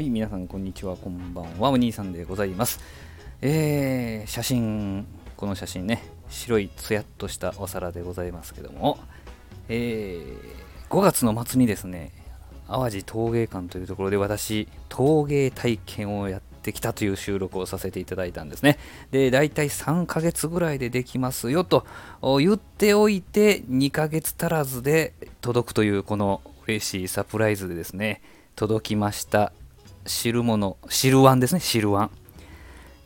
はい、皆さんこんにちは、こんばんは、お兄さんでございます。えー、写真、この写真ね、白いつやっとしたお皿でございますけども、えー、5月の末にですね、淡路陶芸館というところで私、陶芸体験をやってきたという収録をさせていただいたんですね。で、大体3ヶ月ぐらいでできますよと言っておいて、2ヶ月足らずで届くというこの嬉しいサプライズでですね、届きました。汁物、汁ワンですね、汁ワン。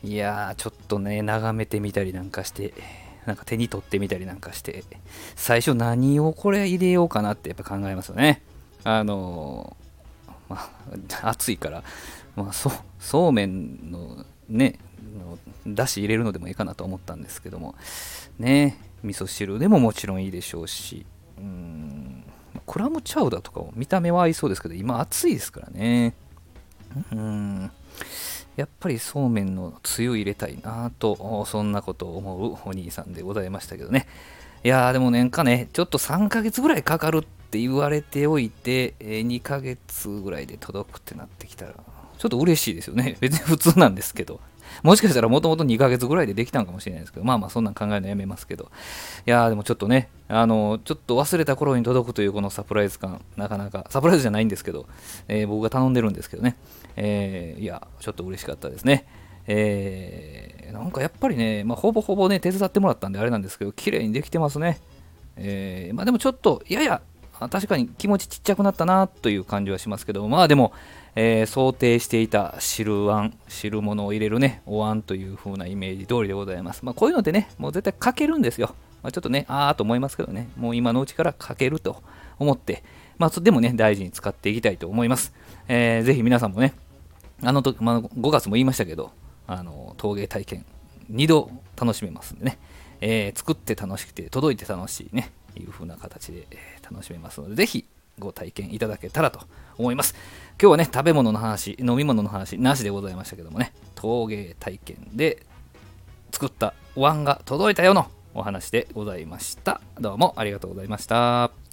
いやー、ちょっとね、眺めてみたりなんかして、なんか手に取ってみたりなんかして、最初何をこれ入れようかなってやっぱ考えますよね。あのー、まあ、暑いから、まあ、そそうめんのね、のだし入れるのでもいいかなと思ったんですけども、ね、味噌汁でももちろんいいでしょうし、うん、クラムチャウダーとかも見た目は合いそうですけど、今暑いですからね。うんやっぱりそうめんのつゆ入れたいなと、そんなことを思うお兄さんでございましたけどね。いやーでも年間ね、ちょっと3ヶ月ぐらいかかるって言われておいて、2ヶ月ぐらいで届くってなってきたら、ちょっと嬉しいですよね。別に普通なんですけど。もしかしたらもともと2ヶ月ぐらいでできたんかもしれないですけど、まあまあそんなん考えるのやめますけど。いやーでもちょっとね、あの、ちょっと忘れた頃に届くというこのサプライズ感、なかなか、サプライズじゃないんですけど、えー、僕が頼んでるんですけどね、えー、いや、ちょっと嬉しかったですね。えー、なんかやっぱりね、まあ、ほぼほぼね、手伝ってもらったんであれなんですけど、綺麗にできてますね。えー、まあでもちょっと、やや、確かに気持ちちっちゃくなったなという感じはしますけど、まあでも、えー、想定していた汁あん、汁物を入れるね、お椀という風なイメージ通りでございます。まあこういうのでね、もう絶対かけるんですよ。まあ、ちょっとね、あーと思いますけどね、もう今のうちからかけると思って、まあでもね、大事に使っていきたいと思います。えー、ぜひ皆さんもね、あの時、まあ、5月も言いましたけど、あの陶芸体験、2度楽しめますんでね、えー、作って楽しくて、届いて楽しいね、いう風な形で、え楽しめますので、ぜひご体験いただけたらと思います。今日はね、食べ物の話、飲み物の話なしでございましたけどもね、陶芸体験で作ったお椀が届いたよのお話でございました。どうもありがとうございました。